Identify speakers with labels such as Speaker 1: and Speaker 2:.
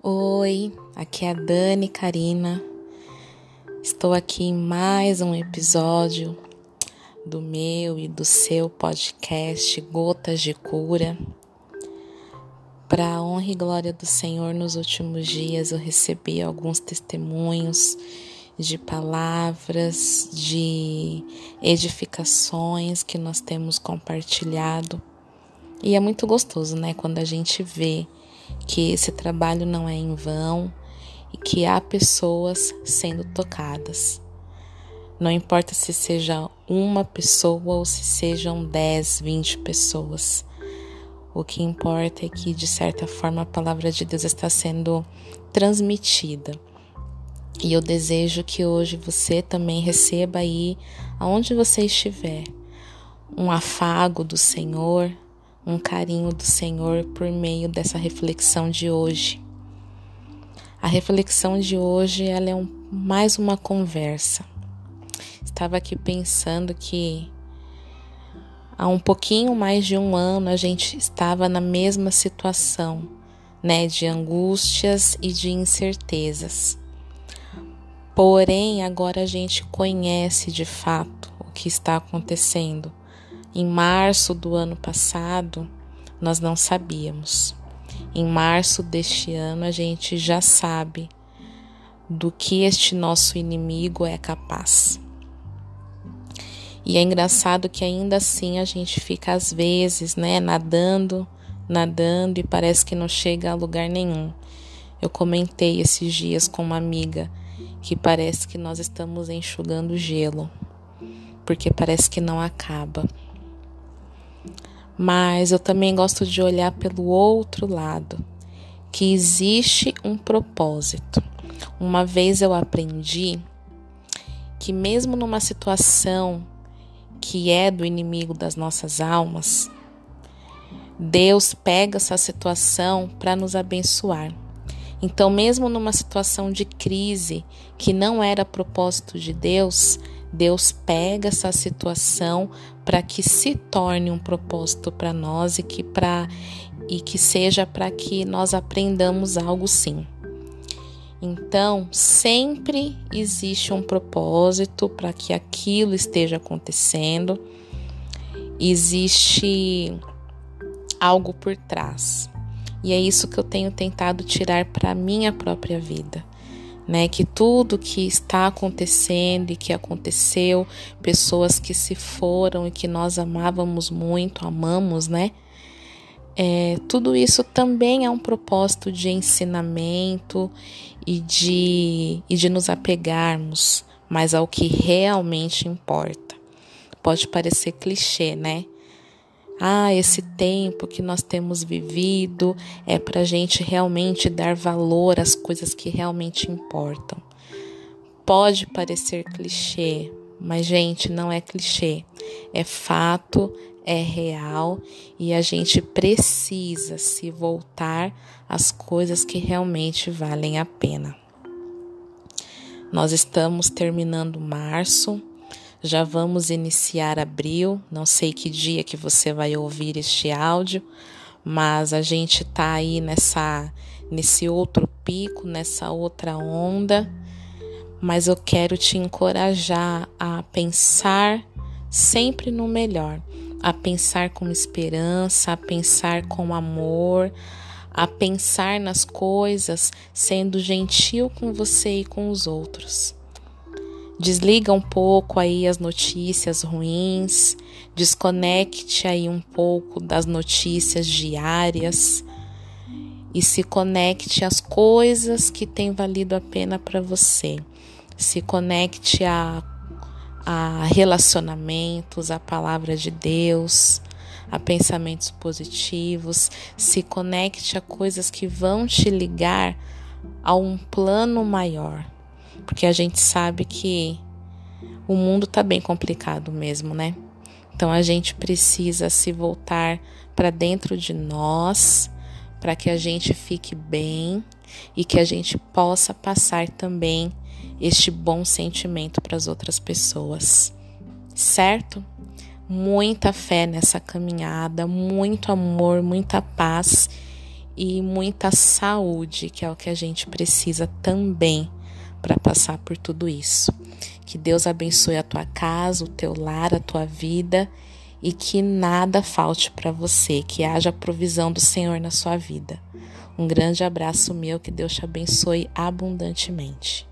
Speaker 1: Oi, aqui é a Dani Karina. Estou aqui em mais um episódio do meu e do seu podcast Gotas de Cura. Para a honra e glória do Senhor, nos últimos dias eu recebi alguns testemunhos de palavras, de edificações que nós temos compartilhado. E é muito gostoso, né, quando a gente vê que esse trabalho não é em vão e que há pessoas sendo tocadas. Não importa se seja uma pessoa ou se sejam 10, 20 pessoas. O que importa é que, de certa forma, a palavra de Deus está sendo transmitida. E eu desejo que hoje você também receba aí, aonde você estiver, um afago do Senhor, um carinho do Senhor por meio dessa reflexão de hoje. A reflexão de hoje ela é um, mais uma conversa. Estava aqui pensando que há um pouquinho mais de um ano a gente estava na mesma situação, né, de angústias e de incertezas. Porém, agora a gente conhece de fato o que está acontecendo em março do ano passado, nós não sabíamos. Em março deste ano, a gente já sabe do que este nosso inimigo é capaz. E é engraçado que ainda assim a gente fica às vezes, né, nadando, nadando e parece que não chega a lugar nenhum. Eu comentei esses dias com uma amiga que parece que nós estamos enxugando gelo, porque parece que não acaba mas eu também gosto de olhar pelo outro lado, que existe um propósito. Uma vez eu aprendi que, mesmo numa situação que é do inimigo das nossas almas, Deus pega essa situação para nos abençoar. Então, mesmo numa situação de crise que não era propósito de Deus, Deus pega essa situação para que se torne um propósito para nós e que para e que seja para que nós aprendamos algo sim. Então, sempre existe um propósito para que aquilo esteja acontecendo. Existe algo por trás. E é isso que eu tenho tentado tirar para minha própria vida né? Que tudo que está acontecendo e que aconteceu, pessoas que se foram e que nós amávamos muito, amamos, né? É, tudo isso também é um propósito de ensinamento e de, e de nos apegarmos mais ao que realmente importa. Pode parecer clichê, né? Ah, esse tempo que nós temos vivido é para a gente realmente dar valor às coisas que realmente importam. Pode parecer clichê, mas, gente, não é clichê. É fato, é real e a gente precisa se voltar às coisas que realmente valem a pena. Nós estamos terminando março já vamos iniciar abril, não sei que dia que você vai ouvir este áudio, mas a gente tá aí nessa nesse outro pico, nessa outra onda. Mas eu quero te encorajar a pensar sempre no melhor, a pensar com esperança, a pensar com amor, a pensar nas coisas sendo gentil com você e com os outros. Desliga um pouco aí as notícias ruins, desconecte aí um pouco das notícias diárias e se conecte às coisas que têm valido a pena para você. Se conecte a, a relacionamentos, a palavra de Deus, a pensamentos positivos. Se conecte a coisas que vão te ligar a um plano maior porque a gente sabe que o mundo está bem complicado mesmo, né? Então a gente precisa se voltar para dentro de nós, para que a gente fique bem e que a gente possa passar também este bom sentimento para as outras pessoas. Certo? Muita fé nessa caminhada, muito amor, muita paz e muita saúde, que é o que a gente precisa também para passar por tudo isso. Que Deus abençoe a tua casa, o teu lar, a tua vida e que nada falte para você, que haja provisão do Senhor na sua vida. Um grande abraço meu, que Deus te abençoe abundantemente.